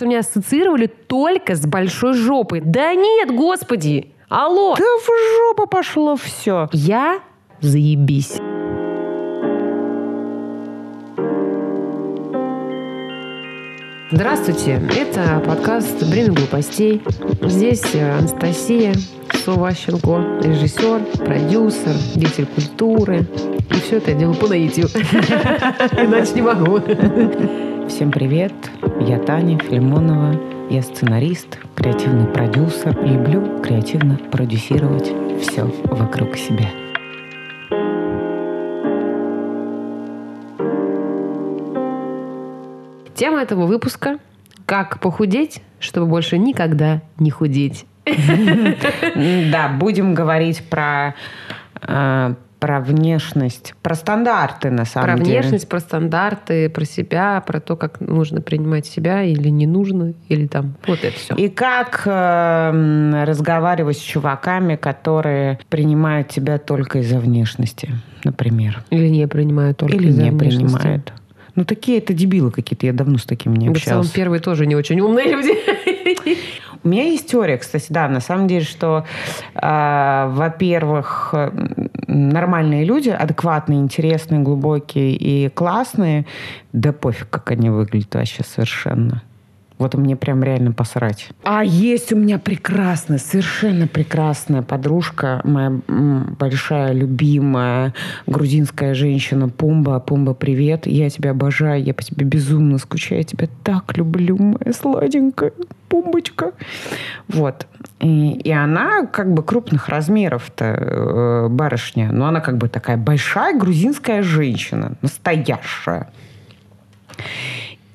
Меня ассоциировали только с большой жопой. Да нет, господи! Алло! Да в жопу пошло все. Я заебись. Здравствуйте, это подкаст «Бремя глупостей». Здесь Анастасия Суващенко, режиссер, продюсер, деятель культуры. И все это я делаю по наитию. Иначе не могу. Всем привет, я Таня Филимонова, я сценарист, креативный продюсер. Люблю креативно продюсировать все вокруг себя. Тема этого выпуска – как похудеть, чтобы больше никогда не худеть. Да, будем говорить про э, про внешность, про стандарты на самом про деле. Про внешность, про стандарты, про себя, про то, как нужно принимать себя или не нужно, или там вот это все. И как э, разговаривать с чуваками, которые принимают тебя только из-за внешности, например. Или не принимают только или из-за не внешности. принимают. Ну, такие это дебилы какие-то. Я давно с такими не да общалась. В целом, первые тоже не очень умные люди. У меня есть теория, кстати, да, на самом деле, что, э, во-первых, нормальные люди, адекватные, интересные, глубокие и классные, да пофиг, как они выглядят вообще совершенно. Вот мне прям реально посрать. А есть у меня прекрасная, совершенно прекрасная подружка, моя большая, любимая грузинская женщина Пумба. Пумба, привет. Я тебя обожаю, я по тебе безумно скучаю. Я тебя так люблю, моя сладенькая Пумбочка. Вот. И, и она как бы крупных размеров-то э, барышня. Но она как бы такая большая грузинская женщина. Настоящая.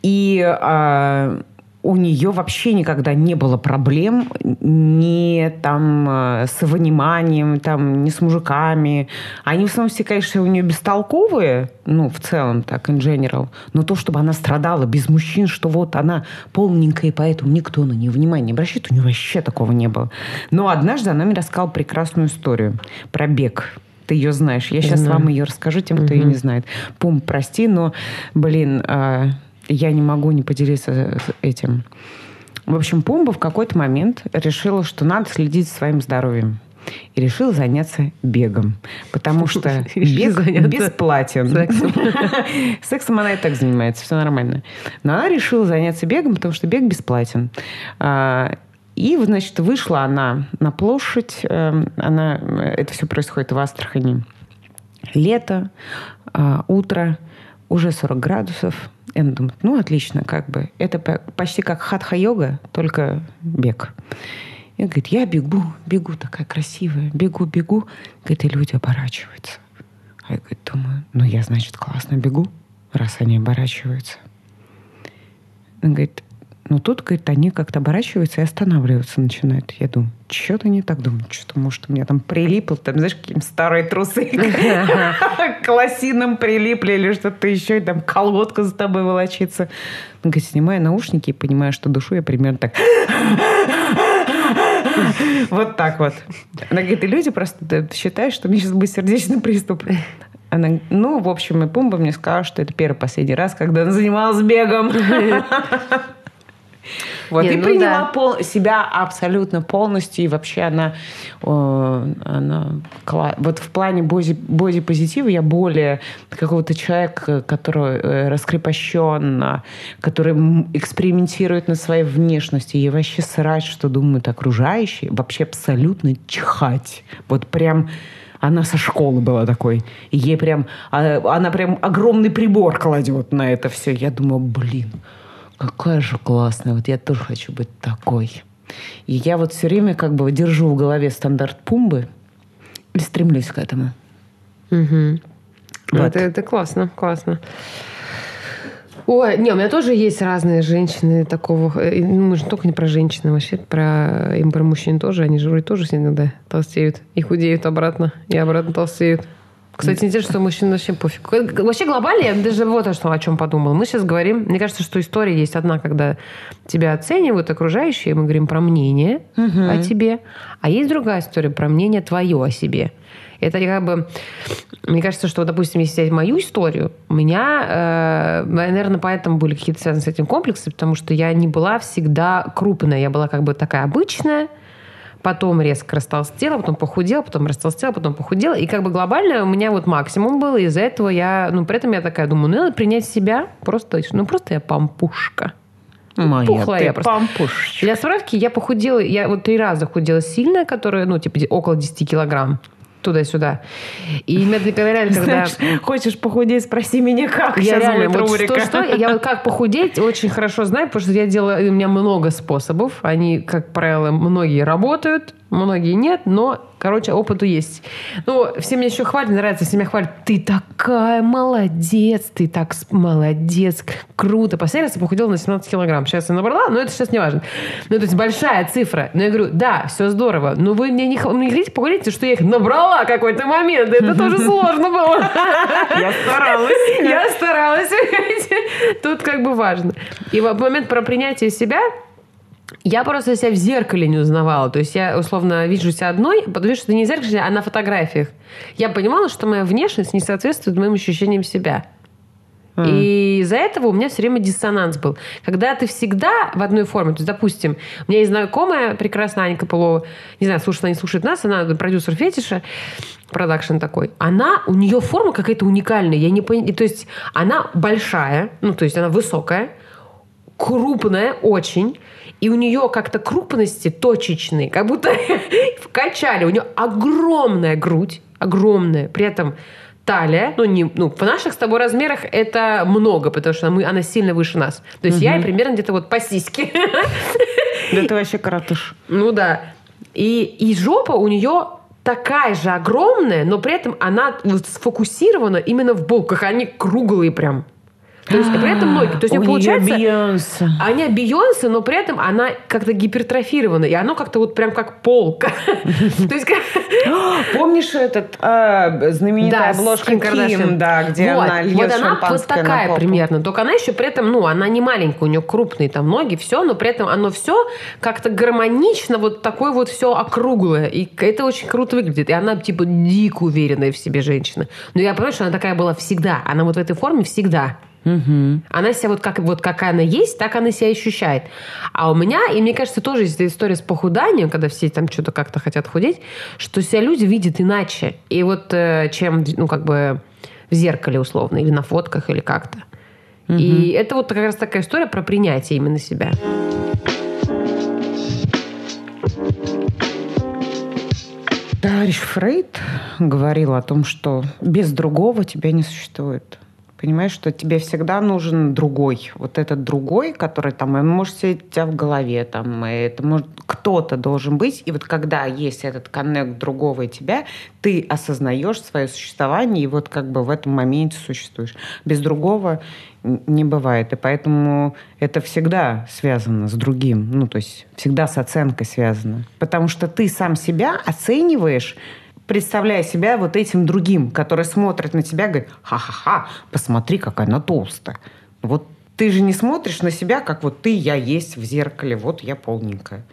И э, у нее вообще никогда не было проблем ни там э, с вниманием, там, ни с мужиками. Они в основном все, конечно, у нее бестолковые, ну, в целом, так, in general. Но то, чтобы она страдала без мужчин, что вот она полненькая, и поэтому никто на нее внимания не обращает, у нее вообще такого не было. Но однажды она мне рассказала прекрасную историю про бег ты ее знаешь. Я сейчас вам ее расскажу тем, кто ее не знает. Пум, прости, но, блин, э, я не могу не поделиться этим. В общем, Пумба в какой-то момент решила, что надо следить за своим здоровьем. И решила заняться бегом. Потому что бег бесплатен. Сексом. Сексом она и так занимается, все нормально. Но она решила заняться бегом, потому что бег бесплатен. А, и, значит, вышла она на площадь. Эм, она, это все происходит в Астрахани. Лето, а, утро, уже 40 градусов и она думает, ну, отлично, как бы. Это почти как хатха-йога, только бег. И говорит, я бегу, бегу, такая красивая, бегу, бегу. Говорит, и люди оборачиваются. А я говорит, думаю, ну, я, значит, классно бегу, раз они оборачиваются. Он говорит, но тут, говорит, они как-то оборачиваются и останавливаться начинают. Я думаю, что-то не так. Думаю, что-то, может, у меня там прилипло, там, знаешь, какие-то старые трусы к лосинам прилипли или что-то еще, и там колодка за тобой волочится. Говорит, снимаю наушники и понимаю, что душу я примерно так... Вот так вот. Она говорит, и люди просто считают, что мне сейчас будет сердечный приступ. Она, ну, в общем, и Пумба мне сказала, что это первый последний раз, когда она занималась бегом. Вот, Не, и ну приняла да. пол, себя абсолютно полностью. И вообще она, э, она вот в плане боди, боди-позитива я более какого-то человека, который э, раскрепощен, который экспериментирует на своей внешности. И вообще срать, что думают окружающие. Вообще абсолютно чихать. Вот прям она со школы была такой. И ей прям, а, она прям огромный прибор кладет на это все. Я думаю, блин, какая же классная, вот я тоже хочу быть такой. И я вот все время как бы держу в голове стандарт Пумбы и стремлюсь к этому. Угу. Вот. Это, это классно, классно. Ой, не, у меня тоже есть разные женщины такого. Э, ну, мы же только не про женщин, вообще про, им про мужчин тоже. Они же вроде тоже иногда толстеют и худеют обратно, и обратно толстеют. Кстати, интересно, что мужчинам вообще пофиг. Вообще глобально, я даже вот о, что, о чем подумал. Мы сейчас говорим, мне кажется, что история есть одна, когда тебя оценивают окружающие, мы говорим про мнение угу. о тебе, а есть другая история про мнение твое о себе. Это как бы... Мне кажется, что, допустим, если взять мою историю, у меня, э, наверное, поэтому были какие-то связаны с этим комплексы, потому что я не была всегда крупная. Я была как бы такая обычная, потом резко растолстела, потом похудела, потом растолстела, потом похудела. И как бы глобально у меня вот максимум был, и из-за этого я, ну, при этом я такая думаю, ну, надо принять себя, просто, ну, просто я пампушка. Моя Пухлая я просто. Пампушечка. Для справки, я похудела, я вот три раза худела сильно, которая, ну, типа, около 10 килограмм туда-сюда. И меня реально, когда... Знаешь, хочешь похудеть, спроси меня, как. Я Сейчас реально, вот что, что, я вот как похудеть очень хорошо знаю, потому что я делаю, у меня много способов, они, как правило, многие работают, многие нет, но Короче, опыту есть. Ну, все меня еще хвалят, нравится, все меня хвалят. Ты такая молодец, ты так молодец, круто. Последний раз я похудела на 17 килограмм. Сейчас я набрала, но это сейчас не важно. Ну, то есть большая цифра. Но я говорю, да, все здорово. Но вы мне не, не хотите поговорить, что я их набрала какой-то момент. Это тоже сложно было. Я старалась. Я старалась. Тут как бы важно. И в момент про принятие себя я просто себя в зеркале не узнавала. То есть я, условно, вижу себя одной, потому что это не в зеркале, а на фотографиях. Я понимала, что моя внешность не соответствует моим ощущениям себя. Mm. И из-за этого у меня все время диссонанс был. Когда ты всегда в одной форме, то есть, допустим, у меня есть знакомая прекрасная Анька Пылова, не знаю, слушает она, не слушает нас, она продюсер фетиша, продакшн такой, она, у нее форма какая-то уникальная, я не понимаю, то есть она большая, ну, то есть она высокая, крупная очень, и у нее как-то крупности точечные, как будто вкачали. У нее огромная грудь, огромная. При этом талия, ну, не, ну, в наших с тобой размерах это много, потому что мы, она сильно выше нас. То есть угу. я примерно где-то вот по сиське. Да ты вообще коротыш. Ну да. И, и жопа у нее такая же огромная, но при этом она сфокусирована именно в булках. Они круглые прям. То есть при этом ноги. То есть у получается... Бейонсе. Они Бейонсе, но при этом она как-то гипертрофирована. И оно как-то вот прям как полка. То есть... Помнишь этот а, знаменитая обложка Ким, да, где она льет Вот она вот такая примерно. Только она еще при этом, ну, она не маленькая, у нее крупные там ноги, все, но при этом оно все как-то гармонично, вот такое вот все округлое. И это очень круто выглядит. И она типа дико уверенная в себе женщина. Но я понимаю, что она такая была всегда. Она вот в этой форме всегда. Угу. Она себя вот как, вот как она есть, так она себя ощущает. А у меня, и мне кажется, тоже есть история с похуданием, когда все там что-то как-то хотят худеть, что себя люди видят иначе. И вот э, чем, ну, как бы в зеркале условно, или на фотках, или как-то. Угу. И это вот как раз такая история про принятие именно себя. Товарищ Фрейд говорил о том, что без другого тебя не существует. Понимаешь, что тебе всегда нужен другой. Вот этот другой, который там, он может сидеть у тебя в голове, там, это может, кто-то должен быть. И вот когда есть этот коннект другого и тебя, ты осознаешь свое существование и вот как бы в этом моменте существуешь. Без другого не бывает. И поэтому это всегда связано с другим. Ну, то есть всегда с оценкой связано. Потому что ты сам себя оцениваешь представляя себя вот этим другим, который смотрит на тебя и говорит, ха-ха-ха, посмотри, какая она толстая. Вот ты же не смотришь на себя, как вот ты, я есть в зеркале, вот я полненькая.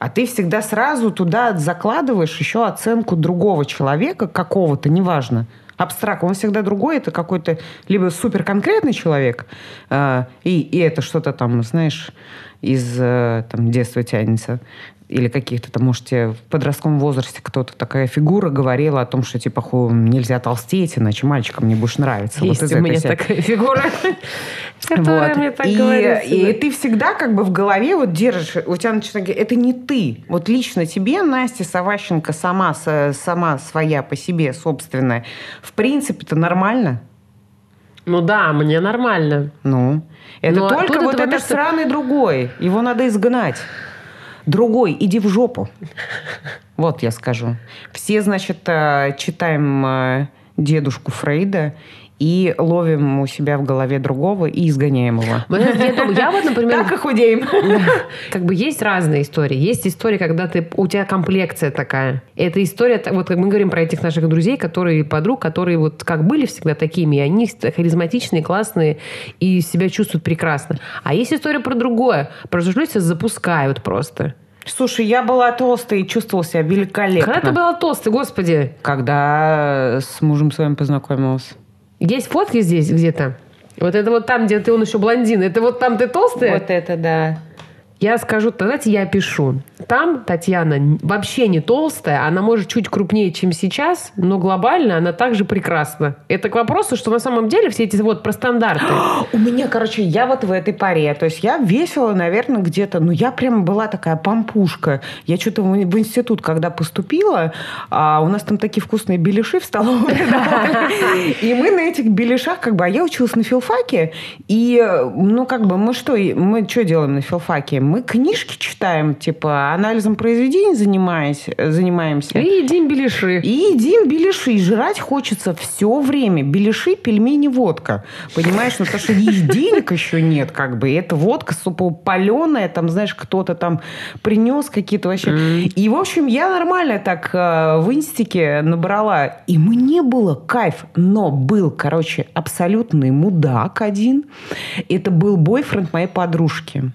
А ты всегда сразу туда закладываешь еще оценку другого человека, какого-то, неважно, абстракт, он всегда другой, это какой-то либо супер конкретный человек, э, и, и это что-то там, знаешь, из э, там, детства тянется, или каких-то там, может, тебе в подростковом возрасте кто-то такая фигура говорила о том, что типа ху, нельзя толстеть, иначе мальчикам не будешь нравиться. Есть вот у меня вся... такая фигура, которая мне так говорит. И ты всегда как бы в голове вот держишь, у тебя начинает это не ты. Вот лично тебе, Настя Саващенко, сама, сама своя по себе собственная, в принципе, это нормально. Ну да, мне нормально. Ну, это Но только вот этот сраный другой. Его надо изгнать. Другой, иди в жопу. Вот я скажу. Все, значит, э, читаем э, дедушку Фрейда, и ловим у себя в голове другого и изгоняем его. Я, вот, например... Так и худеем. Как бы есть разные истории. Есть история, когда ты, у тебя комплекция такая. Это история, вот как мы говорим про этих наших друзей, которые подруг, которые вот как были всегда такими, и они харизматичные, классные и себя чувствуют прекрасно. А есть история про другое. Про люди запускают просто. Слушай, я была толстой и чувствовала себя великолепно. Когда ты была толстой, господи? Когда с мужем своим познакомилась. Есть фотки здесь где-то? Вот это вот там, где ты он еще блондин. Это вот там ты толстая? Вот это да. Я скажу, давайте я пишу. Там Татьяна вообще не толстая, она может чуть крупнее, чем сейчас, но глобально она также прекрасна. Это к вопросу, что на самом деле все эти вот про стандарты. У меня, короче, я вот в этой паре. То есть я весила, наверное, где-то, ну я прям была такая пампушка. Я что-то в, в институт, когда поступила, а у нас там такие вкусные беляши в столовой. И мы на этих беляшах, как бы, а я училась на филфаке, и, ну, как бы, мы что, мы что делаем на филфаке? Мы книжки читаем, типа, анализом произведений занимаясь, занимаемся. И едим беляши. И едим беляши. И жрать хочется все время. Беляши, пельмени, водка. Понимаешь? Ну, потому что денег еще нет, как бы. И это водка паленая, там, знаешь, кто-то там принес какие-то вообще. Mm. И, в общем, я нормально так э, в инстике набрала. И мне было кайф. Но был, короче, абсолютный мудак один. Это был бойфренд моей подружки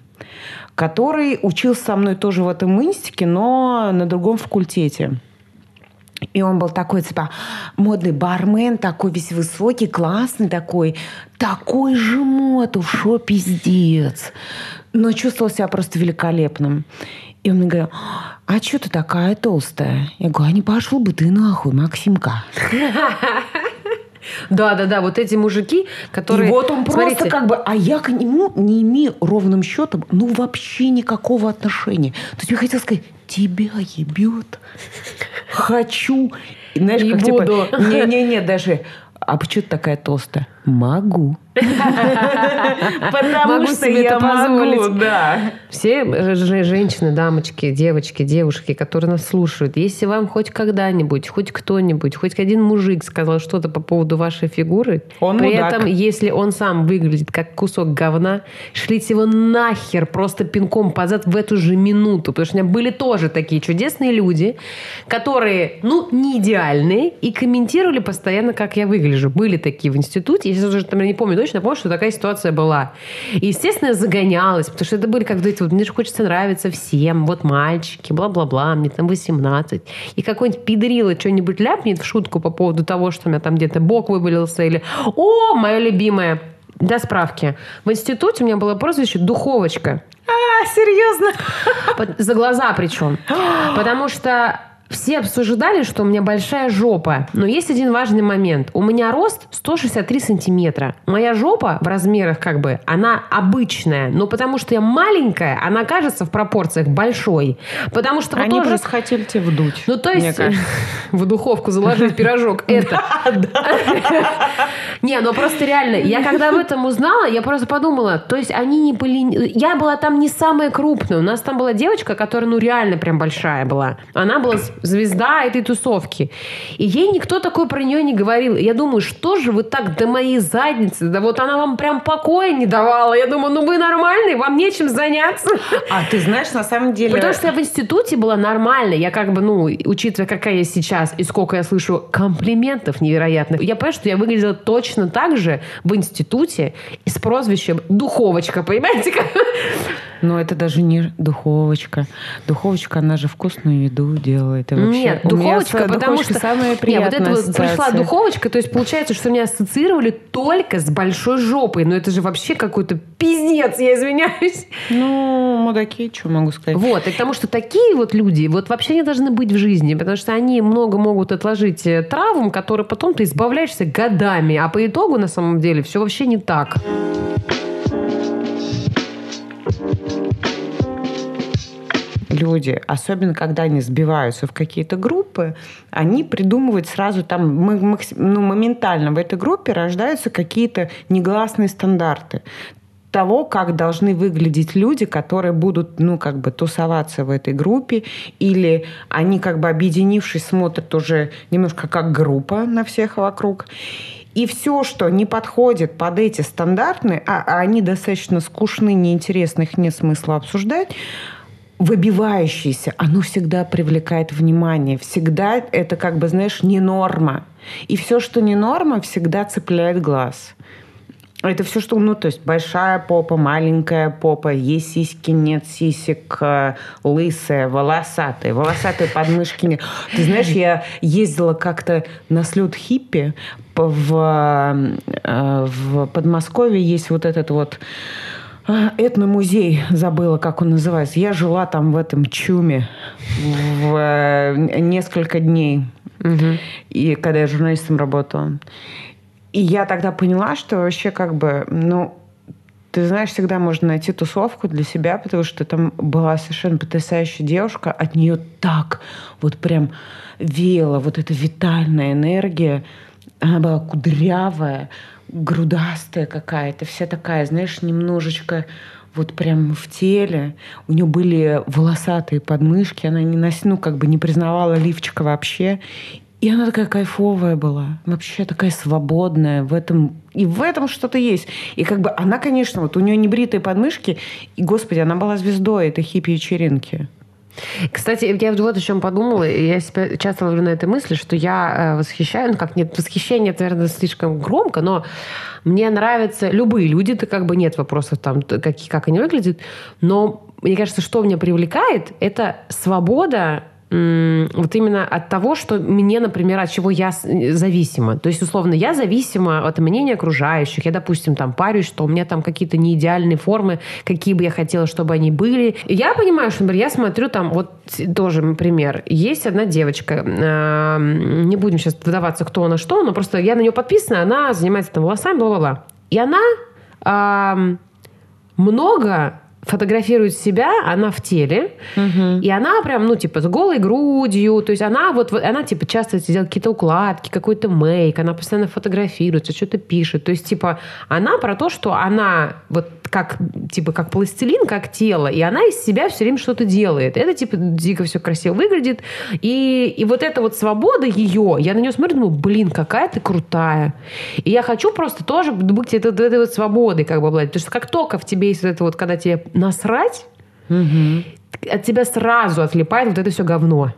который учился со мной тоже в этом инстике, но на другом факультете. И он был такой, типа, модный бармен, такой весь высокий, классный такой. Такой же мод, шо пиздец. Но чувствовал себя просто великолепным. И он мне говорил, а что ты такая толстая? Я говорю, а не пошел бы ты нахуй, Максимка. Да, да, да, вот эти мужики, которые... И вот он Смотрите. просто как бы, а я к нему не имею ровным счетом, ну, вообще никакого отношения. То есть я хотела сказать, тебя ебет, хочу. Знаешь, как типа, не-не-не, даже, а почему ты такая толстая? Могу. Потому что я могу, да. Все женщины, дамочки, девочки, девушки, которые нас слушают, если вам хоть когда-нибудь, хоть кто-нибудь, хоть один мужик сказал что-то по поводу вашей фигуры, он при мудак. этом, если он сам выглядит как кусок говна, шлите его нахер просто пинком позад в эту же минуту. Потому что у меня были тоже такие чудесные люди, которые, ну, не идеальные, и комментировали постоянно, как я выгляжу. Были такие в институте. Я сейчас уже, там, не помню точно помню, что такая ситуация была. И, естественно, я загонялась, потому что это были как эти вот, мне же хочется нравиться всем, вот мальчики, бла-бла-бла, мне там 18. И какой-нибудь педрила что-нибудь ляпнет в шутку по поводу того, что у меня там где-то бок выболелся, или «О, моя любимая!» Для справки. В институте у меня было прозвище «Духовочка». А, серьезно? За глаза причем. Потому что все обсуждали, что у меня большая жопа. Но есть один важный момент. У меня рост 163 сантиметра. Моя жопа в размерах как бы, она обычная. Но потому что я маленькая, она кажется в пропорциях большой. Потому что Они тоже... просто хотели тебе вдуть. Ну, то есть в духовку заложить пирожок. Это. Не, ну просто реально. Я когда об этом узнала, я просто подумала, то есть они не были... Я была там не самая крупная. У нас там была девочка, которая ну реально прям большая была. Она была звезда этой тусовки. И ей никто такой про нее не говорил. Я думаю, что же вы так до моей задницы? Да вот она вам прям покоя не давала. Я думаю, ну вы нормальные, вам нечем заняться. А ты знаешь, на самом деле... Потому что я в институте была нормальной. Я как бы, ну, учитывая, какая я сейчас и сколько я слышу комплиментов невероятных, я понимаю, что я выглядела точно так же в институте и с прозвищем «Духовочка», понимаете? Но это даже не духовочка. Духовочка, она же вкусную еду делает. И вообще, Нет, духовочка, потому что... самая приятная Нет, вот это вот пришла духовочка, то есть получается, что меня ассоциировали только с большой жопой. Но это же вообще какой-то пиздец, я извиняюсь. Ну, мудаки, что могу сказать. Вот, и потому что такие вот люди вот вообще не должны быть в жизни, потому что они много могут отложить э, травм, которые потом ты избавляешься годами, а по итогу на самом деле все вообще не так. Люди, особенно когда они сбиваются в какие-то группы, они придумывают сразу там, мы, ну, моментально в этой группе рождаются какие-то негласные стандарты того, как должны выглядеть люди, которые будут, ну, как бы тусоваться в этой группе, или они, как бы объединившись, смотрят уже немножко как группа на всех вокруг. И все, что не подходит под эти стандартные, а, а они достаточно скучны, неинтересны, их нет смысла обсуждать, выбивающееся, оно всегда привлекает внимание. Всегда это, как бы, знаешь, не норма. И все, что не норма, всегда цепляет глаз. Это все, что, ну, то есть большая попа, маленькая попа, есть сиськи, нет сисек, э, лысая, волосатая, волосатые подмышки нет. Ты знаешь, я ездила как-то на слет хиппи в, э, в Подмосковье, есть вот этот вот этномузей, забыла, как он называется. Я жила там в этом чуме в несколько дней. Угу. И когда я журналистом работала. И я тогда поняла, что вообще как бы, ну, ты знаешь, всегда можно найти тусовку для себя, потому что там была совершенно потрясающая девушка, от нее так вот прям веяла вот эта витальная энергия. Она была кудрявая, грудастая какая-то, вся такая, знаешь, немножечко вот прям в теле. У нее были волосатые подмышки, она не носила, ну, как бы не признавала лифчика вообще. И она такая кайфовая была, вообще такая свободная в этом. И в этом что-то есть. И как бы она, конечно, вот у нее небритые подмышки, и, господи, она была звездой этой хиппи-вечеринки. Кстати, я вот о чем подумала, я себя часто ловлю на этой мысли, что я э, восхищаю, ну как нет, восхищение, это, наверное, слишком громко, но мне нравятся любые люди, это как бы нет вопросов там, как, как они выглядят, но мне кажется, что меня привлекает, это свобода вот именно от того, что мне, например, от чего я зависима. То есть, условно, я зависима от мнения окружающих. Я, допустим, там парюсь, что у меня там какие-то неидеальные формы, какие бы я хотела, чтобы они были. Я понимаю, что, например, я смотрю там, вот тоже пример. Есть одна девочка, э, не будем сейчас выдаваться, кто она, что, но просто я на нее подписана, она занимается там волосами, бла-бла-бла. И она э, много фотографирует себя, она в теле, угу. и она прям, ну, типа, с голой грудью, то есть она вот, она, типа, часто делает какие-то укладки, какой-то мейк, она постоянно фотографируется, что-то пишет, то есть, типа, она про то, что она вот как, типа, как пластилин, как тело, и она из себя все время что-то делает. Это, типа, дико все красиво выглядит, и, и вот эта вот свобода ее, я на нее смотрю, думаю, блин, какая ты крутая. И я хочу просто тоже быть этой, этой вот свободой, как бы, обладать, потому что как только в тебе есть вот это вот, когда тебе насрать, угу. от тебя сразу отлипает вот это все говно.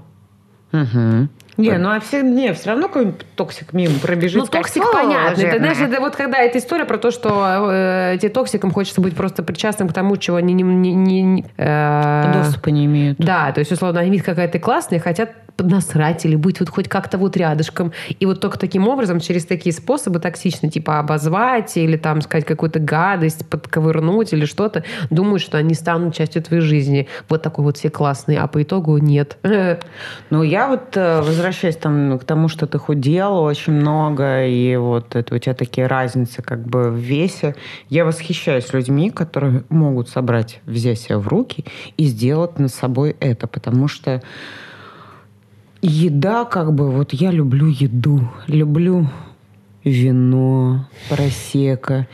Угу. Не, ну а все, не, все равно какой-нибудь токсик мимо пробежит. Ну, токсик понятно. Это, знаешь, это вот когда эта история про то, что э, тебе токсикам хочется быть просто причастным к тому, чего они не... не, не э, Доступа не имеют. Да, то есть, условно, они видят, какая ты классная, хотят насрать или быть вот хоть как-то вот рядышком. И вот только таким образом, через такие способы токсично, типа обозвать или там сказать какую-то гадость, подковырнуть или что-то, думают, что они станут частью твоей жизни. Вот такой вот все классный, а по итогу нет. Ну, я вот э, возвращаясь там к тому, что ты худела очень много, и вот это у тебя такие разницы как бы в весе. Я восхищаюсь людьми, которые могут собрать, взять себя в руки и сделать над собой это, потому что еда, как бы, вот я люблю еду, люблю вино, просека.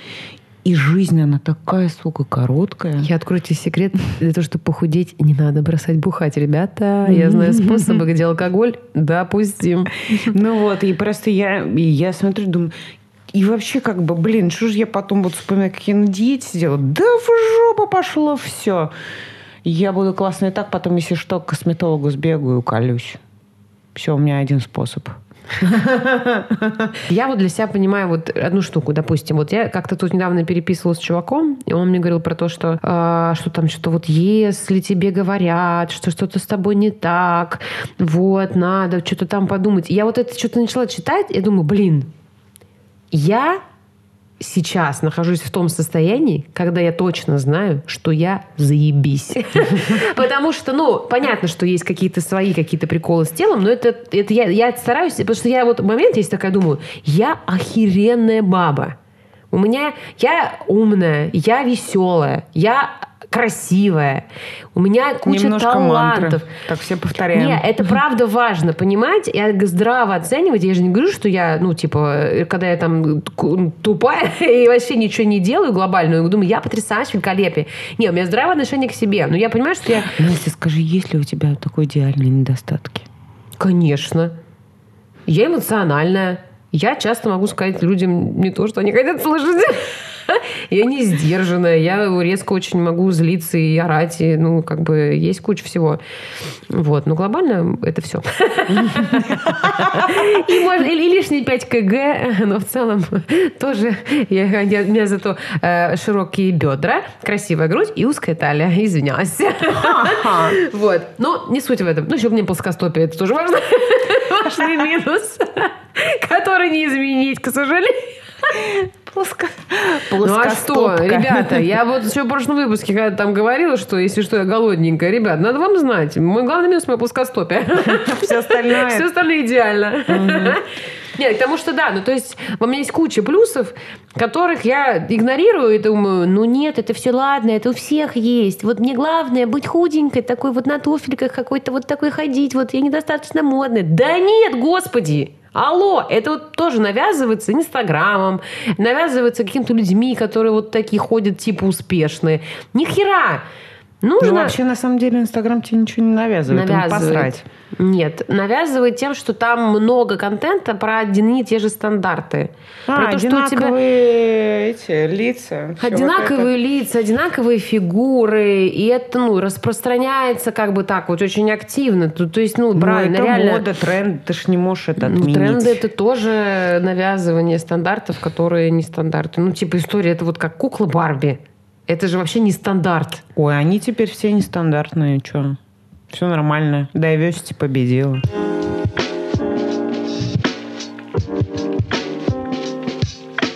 И жизнь, она такая, сука, короткая. Я открою тебе секрет. Для того, чтобы похудеть, не надо бросать бухать, ребята. Я знаю способы, где алкоголь допустим. Ну вот, и просто я, я смотрю, думаю, и вообще, как бы, блин, что же я потом вот вспоминаю, как я на диете сидела? Да в жопу пошло все. Я буду классно и так, потом, если что, к косметологу сбегаю и уколюсь. Все, у меня один способ. Я вот для себя понимаю вот одну штуку, допустим, вот я как-то тут недавно переписывалась с чуваком, и он мне говорил про то, что э, что там что вот если тебе говорят, что что-то с тобой не так, вот надо что-то там подумать. Я вот это что-то начала читать, и думаю, блин, я сейчас нахожусь в том состоянии, когда я точно знаю, что я заебись. Потому что, ну, понятно, что есть какие-то свои какие-то приколы с телом, но это, это я, я стараюсь, потому что я вот момент есть такая, думаю, я охеренная баба. У меня, я умная, я веселая, я красивая, у меня куча Немножко талантов. Мантры. Так все повторяем. Нет, это правда важно, понимать, я здраво оценивать. Я же не говорю, что я, ну, типа, когда я там тупая и вообще ничего не делаю глобально, я думаю, я потрясающе, великолепие. Нет, у меня здравое отношение к себе. Но я понимаю, что я... Настя, скажи, есть ли у тебя такой идеальные недостатки? Конечно. Я эмоциональная Я часто могу сказать людям не то, что они хотят слышать. Я не сдержанная, я резко очень могу злиться и орать, и, ну, как бы, есть куча всего. Вот, но глобально это все. И, можно, и лишние 5 кг, но в целом тоже я, я, у меня зато э, широкие бедра, красивая грудь и узкая талия. Извиняюсь. Вот. Но не суть в этом. Ну, еще меня плоскостопие, это тоже важно. Важный минус, который не изменить, к сожалению. Плоско... Ну а что, ребята, я вот еще в прошлом выпуске, когда там говорила, что если что, я голодненькая, ребят, надо вам знать, мой главный минус мое плоскостопие. Все остальное. Все остальное идеально. Нет, потому что да, ну то есть у меня есть куча плюсов, которых я игнорирую и думаю, ну нет, это все ладно, это у всех есть. Вот мне главное быть худенькой, такой вот на туфельках какой-то вот такой ходить, вот я недостаточно модная. Да нет, господи! Алло, это вот тоже навязывается Инстаграмом, навязывается какими-то людьми, которые вот такие ходят, типа успешные. Ни хера! Нужно... Ну, вообще, на самом деле, Инстаграм тебе ничего не навязывает. Навязывает. посрать. Нет, навязывает тем, что там много контента про одни и те же стандарты. А, про то, одинаковые что у тебя... эти лица. Одинаковые вот лица, одинаковые фигуры. И это ну, распространяется как бы так вот очень активно. То, то есть, ну, правильно, это реально... мода, тренд, ты ж не можешь это ну, отменить. Тренды — это тоже навязывание стандартов, которые не стандарты. Ну, типа история, это вот как кукла Барби. Это же вообще не стандарт. Ой, они теперь все нестандартные, что? Все нормально. Diversity победила.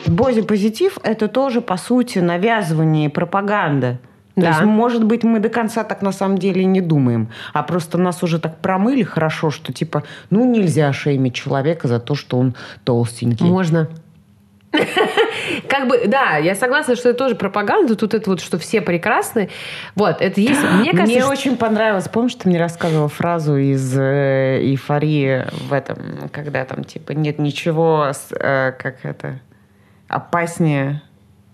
Боди-позитив – это тоже, по сути, навязывание и пропаганда. То да. есть, может быть, мы до конца так на самом деле не думаем, а просто нас уже так промыли хорошо, что типа, ну, нельзя шеймить человека за то, что он толстенький. Можно. Как бы, да, я согласна, что это тоже пропаганда. Тут это вот, что все прекрасны. Вот, это есть. Мне, кажется, мне что... очень понравилось. Помнишь, ты мне рассказывала фразу из э, эйфории в этом, когда там типа нет ничего, э, как это, опаснее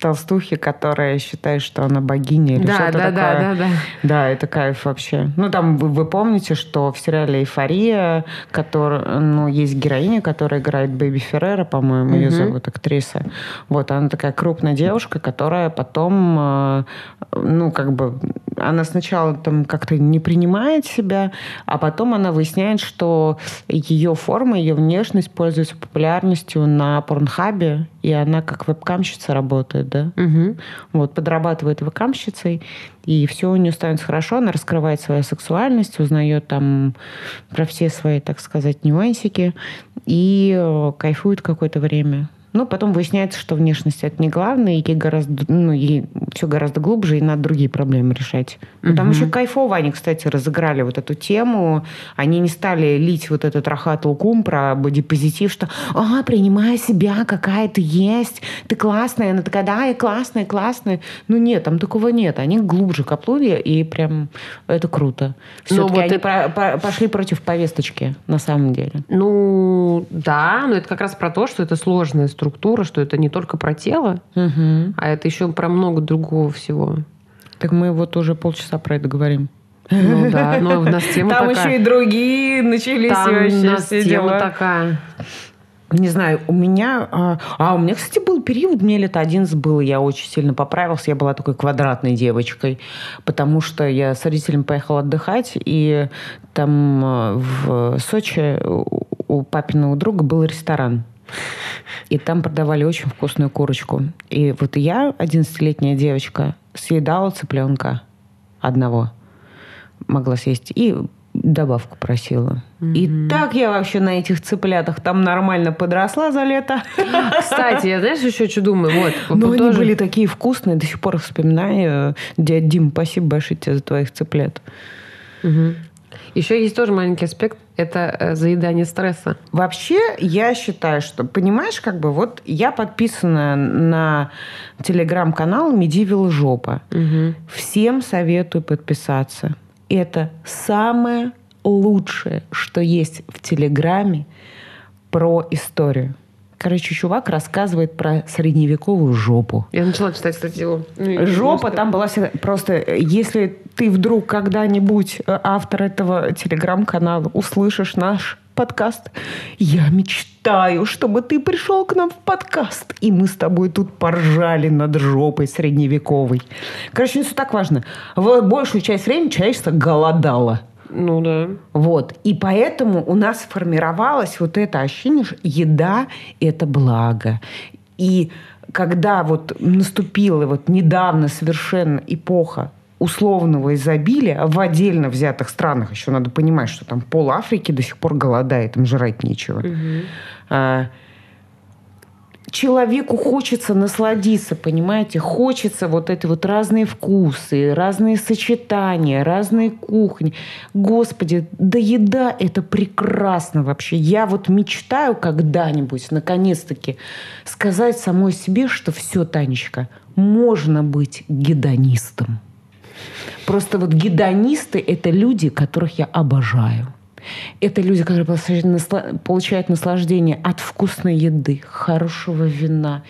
толстухи, которая считает, что она богиня или да, что-то да, такое. Да, да, да. Да, это кайф вообще. Ну, там вы, вы помните, что в сериале «Эйфория», который, ну, есть героиня, которая играет Бэби Феррера, по-моему, ее зовут актриса. Вот, она такая крупная девушка, которая потом, э, ну, как бы, она сначала там как-то не принимает себя, а потом она выясняет, что ее форма, ее внешность пользуется популярностью на порнхабе, и она как вебкамщица работает, да? Угу. Вот, подрабатывает вебкамщицей, и все у нее становится хорошо, она раскрывает свою сексуальность, узнает там про все свои, так сказать, нюансики, и э, кайфует какое-то время. Ну, потом выясняется, что внешность это не главное, и ей гораздо, ну, ей все гораздо глубже, и надо другие проблемы решать. Но угу. там еще кайфово они, кстати, разыграли вот эту тему. Они не стали лить вот этот рахат лукум про бодипозитив, что «А, принимай себя, какая ты есть, ты классная». Она такая «Да, я классная, классная». Ну, нет, там такого нет. Они глубже копнули, и прям это круто. Все-таки вот они это... про- пошли против повесточки, на самом деле. Ну, да, но это как раз про то, что это сложная структура, что это не только про тело, угу. а это еще про много другого всего. Так мы вот уже полчаса про это говорим. Ну да, но у нас тема Там такая. еще и другие начались Там вообще у нас все тема дела. такая. Не знаю, у меня... А, а, у меня, кстати, был период, мне лет 11 было, я очень сильно поправился, я была такой квадратной девочкой, потому что я с родителями поехала отдыхать, и там а, в Сочи у папиного друга был ресторан. И там продавали очень вкусную курочку. И вот я, 11-летняя девочка, съедала цыпленка одного. Могла съесть. И добавку просила. Mm-hmm. И так я вообще на этих цыплятах там нормально подросла за лето. Кстати, я знаешь, еще что думаю? Вот, Но тоже... они были такие вкусные, до сих пор вспоминаю. Дядя Дим, спасибо большое тебе за твоих цыплят. Угу. Еще есть тоже маленький аспект – это э, заедание стресса. Вообще, я считаю, что, понимаешь, как бы вот я подписана на телеграм-канал Медивил Жопа. Угу. Всем советую подписаться. Это самое лучшее, что есть в Телеграме про историю. Короче, чувак рассказывает про средневековую жопу. Я начала читать статью. Ну, Жопа там была всегда... Просто если ты вдруг когда-нибудь э, автор этого телеграм-канала услышишь наш подкаст. Я мечтаю, чтобы ты пришел к нам в подкаст, и мы с тобой тут поржали над жопой средневековой. Короче, не все так важно. В большую часть времени человечество голодало. Ну да. Вот. И поэтому у нас сформировалось вот это ощущение, что еда – это благо. И когда вот наступила вот недавно совершенно эпоха условного изобилия в отдельно взятых странах, еще надо понимать, что там пол Африки до сих пор голодает, им жрать нечего. А, человеку хочется насладиться, понимаете, хочется вот эти вот разные вкусы, разные сочетания, разные кухни. Господи, да еда это прекрасно вообще. Я вот мечтаю когда-нибудь, наконец-таки, сказать самой себе, что все, Танечка, можно быть гедонистом. Просто вот гедонисты – это люди, которых я обожаю. Это люди, которые получают наслаждение от вкусной еды, хорошего вина.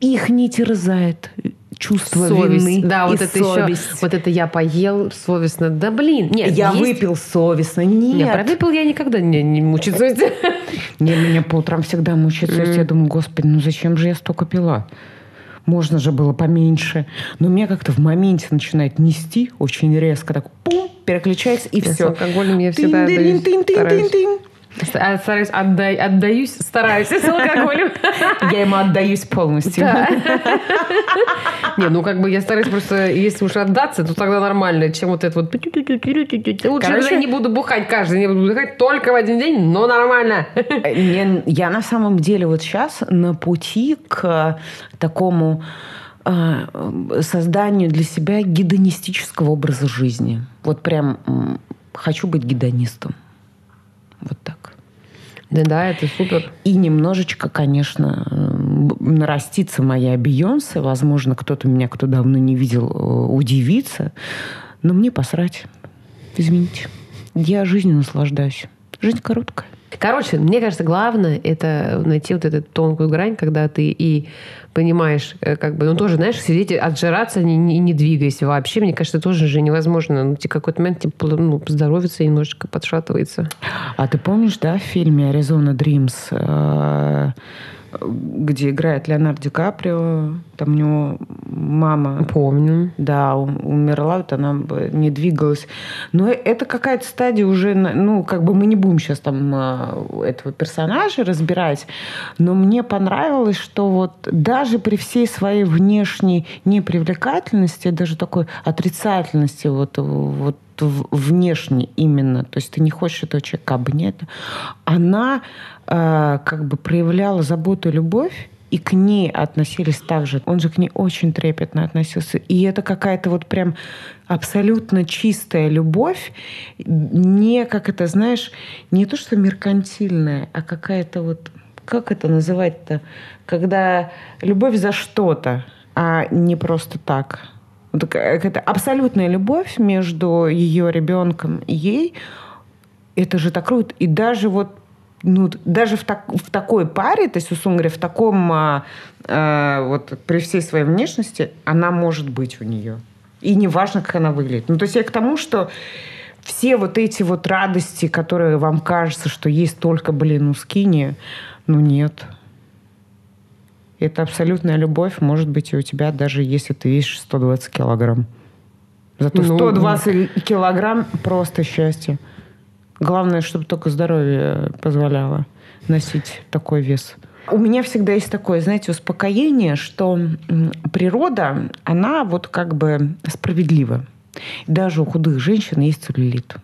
Их не терзает чувство совесть. вины Да, вот и это совесть. еще, вот это я поел совестно. Да блин, нет, я есть- выпил совестно. Нет. Не, про выпил я никогда не, не мучаюсь совестью. Не, меня по утрам всегда мучает совесть. Я думаю, господи, ну зачем же я столько пила? Можно же было поменьше. Но меня как-то в моменте начинает нести очень резко. Так пум, переключается и Я с все. алкоголем я всегда отдаюсь, стараюсь. А, Стараюсь, отдай, отдаюсь, стараюсь с алкоголем. Я ему отдаюсь полностью. Да. Не, ну как бы я стараюсь просто, если уж отдаться, то тогда нормально, чем вот это вот... Лучше Короче- я не буду бухать каждый день, буду бухать только в один день, но нормально. Не- Я на самом деле вот сейчас на пути к такому э, созданию для себя гедонистического образа жизни. Вот прям хочу быть гедонистом. Вот так. Да, да, это супер. И немножечко, конечно, нарастится моя Бейонсе. Возможно, кто-то меня, кто давно не видел, э, удивится. Но мне посрать. Извините. Я жизнью наслаждаюсь. Жизнь короткая. Короче, мне кажется, главное это найти вот эту тонкую грань, когда ты и понимаешь, э, как бы, ну тоже, знаешь, сидеть, отжираться, не, не, не двигаясь вообще, мне кажется, тоже же невозможно. Ну, тебе какой-то момент типа, ну, здоровится немножечко подшатывается. А ты помнишь, да, в фильме «Аризона Дримс», э, где играет Леонардо Ди Каприо, там у него мама Помню. да, умерла, вот она не двигалась. Но это какая-то стадия уже, ну, как бы мы не будем сейчас там э, этого персонажа разбирать, но мне понравилось, что вот даже при всей своей внешней непривлекательности, даже такой отрицательности вот, вот внешне именно, то есть ты не хочешь этого человека обнять, она э, как бы проявляла заботу и любовь, и к ней относились так же. Он же к ней очень трепетно относился. И это какая-то вот прям абсолютно чистая любовь, не, как это, знаешь, не то, что меркантильная, а какая-то вот, как это называть-то, когда любовь за что-то, а не просто так. Вот Это абсолютная любовь между ее ребенком и ей. Это же так круто. И даже вот ну, даже в, так, в такой паре, то есть, условно говоря, в таком, а, а, вот при всей своей внешности, она может быть у нее. И неважно, как она выглядит. Ну, то есть я к тому, что все вот эти вот радости, которые вам кажется, что есть только, блин, у скини, ну нет. Это абсолютная любовь может быть и у тебя, даже если ты весишь 120 килограмм. Зато Ну, 120 килограмм просто счастье. Главное, чтобы только здоровье позволяло носить такой вес. У меня всегда есть такое, знаете, успокоение, что природа, она вот как бы справедлива. Даже у худых женщин есть целлюлит.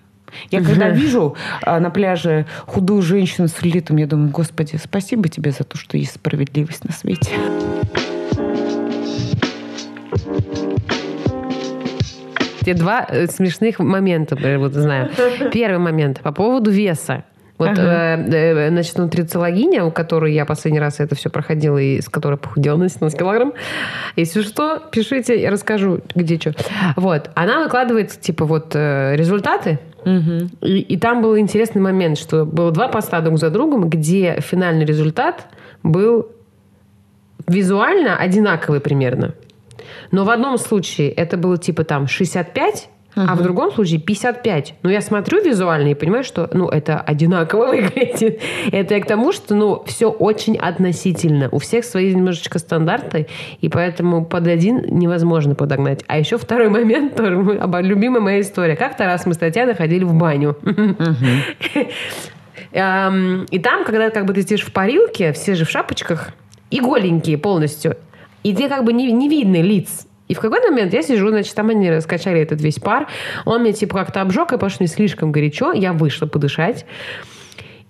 Я когда вижу а, на пляже худую женщину с целлюлитом, я думаю, господи, спасибо тебе за то, что есть справедливость на свете. Те два э, смешных момента, вот знаю. Первый момент по поводу веса. Вот, Ага. э, э, значит, нутрициологиня, у которой я последний раз это все проходила, и с которой похудела на 17 килограмм. Если что, пишите, я расскажу, где что. Вот. Она выкладывает, типа, вот э, результаты, и, и там был интересный момент, что было два поста друг за другом, где финальный результат был визуально одинаковый примерно. Но в одном случае это было типа там 65 а в другом случае 55. Но я смотрю визуально и понимаю, что ну, это одинаково выглядит. Это я к тому, что ну, все очень относительно. У всех свои немножечко стандарты, и поэтому под один невозможно подогнать. А еще второй момент, тоже любимая моя история. Как-то раз мы с Татьяной ходили в баню. И там, когда как бы ты сидишь в парилке, все же в шапочках, и голенькие полностью, и где как бы не, не видно лиц. И в какой-то момент я сижу, значит, там они раскачали этот весь пар. Он мне типа как-то обжег, и потому что мне слишком горячо. Я вышла подышать.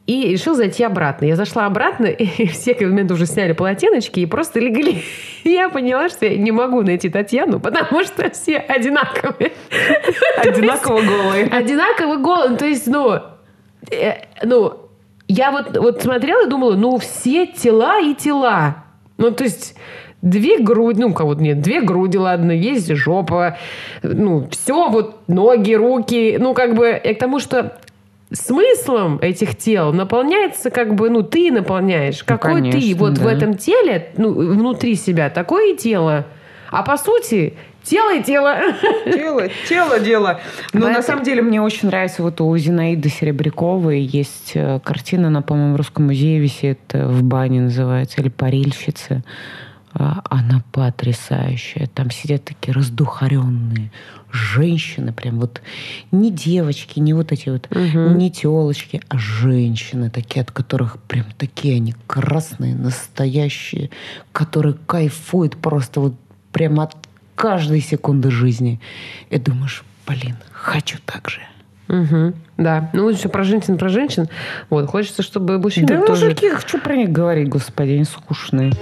И решил зайти обратно. Я зашла обратно, и все к моменту уже сняли полотеночки и просто легли. И я поняла, что я не могу найти Татьяну, потому что все одинаковые. Одинаково голые. Одинаково голые. То есть, ну, э, ну, я вот, вот смотрела и думала, ну, все тела и тела. Ну, то есть, Две груди, ну, у кого-то нет, две груди, ладно, есть жопа, ну, все, вот ноги, руки, ну, как бы, я к тому, что смыслом этих тел наполняется как бы, ну, ты наполняешь. Ну, Какой конечно, ты вот да. в этом теле, ну, внутри себя, такое и тело. А по сути, тело и тело. Тело, тело, дело. Но Поэтому... на самом деле мне очень нравится вот у Зинаиды Серебряковой есть э, картина, она, по-моему, в Русском музее висит, э, в бане называется, или «Парильщицы». А, она потрясающая. Там сидят такие раздухаренные женщины, прям вот не девочки, не вот эти вот, угу. не телочки, а женщины такие, от которых прям такие они красные, настоящие, которые кайфуют просто вот прям от каждой секунды жизни. И думаешь, блин, хочу так же. Угу, да. Ну, все про женщин, про женщин. Вот, хочется, чтобы мужчины да тоже... мужики, что про них говорить, господи, они скучные.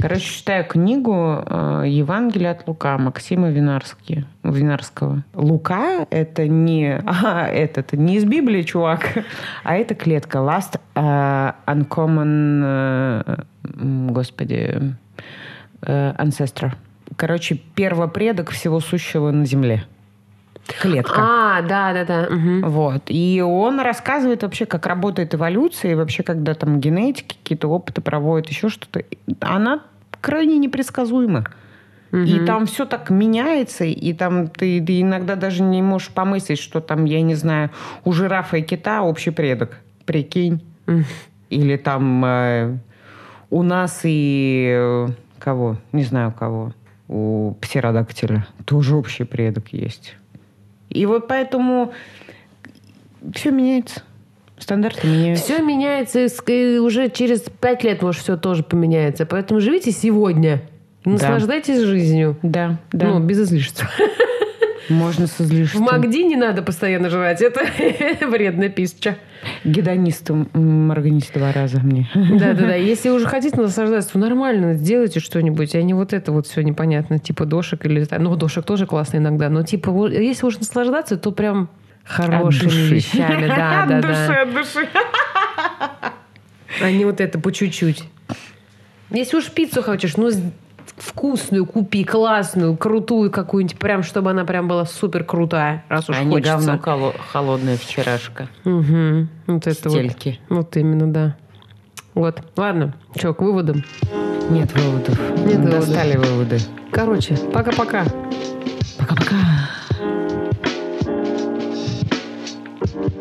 Короче, читаю книгу э, «Евангелие от Лука» Максима Винарски, Винарского. Лука — это не... А, этот, не из Библии, чувак, а это клетка. Last uh, Uncommon... Uh, господи... Uh, ancestor. Короче, первопредок всего сущего на Земле клетка. А, да, да, да. Угу. Вот. И он рассказывает вообще, как работает эволюция, и вообще, когда там генетики, какие-то опыты проводят, еще что-то. Она крайне непредсказуема. Угу. И там все так меняется, и там ты, ты иногда даже не можешь помыслить, что там, я не знаю, у жирафа и кита общий предок. Прикинь. Угу. Или там э, у нас и э, кого? Не знаю кого. У птеродактиля тоже общий предок есть. И вот поэтому все меняется. Стандарты меняются. Все меняется, и уже через пять лет, может, все тоже поменяется. Поэтому живите сегодня. Наслаждайтесь да. жизнью. Да, да. Ну, без излишеств. Можно с излишеством. В Магди не надо постоянно жрать. Это вредная пища. Гедонист морганить два раза мне. Да-да-да. Если уже хотите наслаждаться, то нормально сделайте что-нибудь, а не вот это вот все непонятно, типа дошек или... Ну, дошек тоже классно иногда, но типа если уж наслаждаться, то прям хорошими вещами. Да, да, да. От души, от души. А не вот это по чуть-чуть. Если уж пиццу хочешь, ну вкусную купи, классную, крутую какую-нибудь, прям, чтобы она прям была супер крутая, раз уж а хочется. не говно холодная вчерашка. Угу. Вот это Стельки. вот. Вот именно, да. Вот. Ладно. Что, к выводам? Нет выводов. Нет Достали выводы. Короче, пока-пока. Пока-пока. Mm-hmm.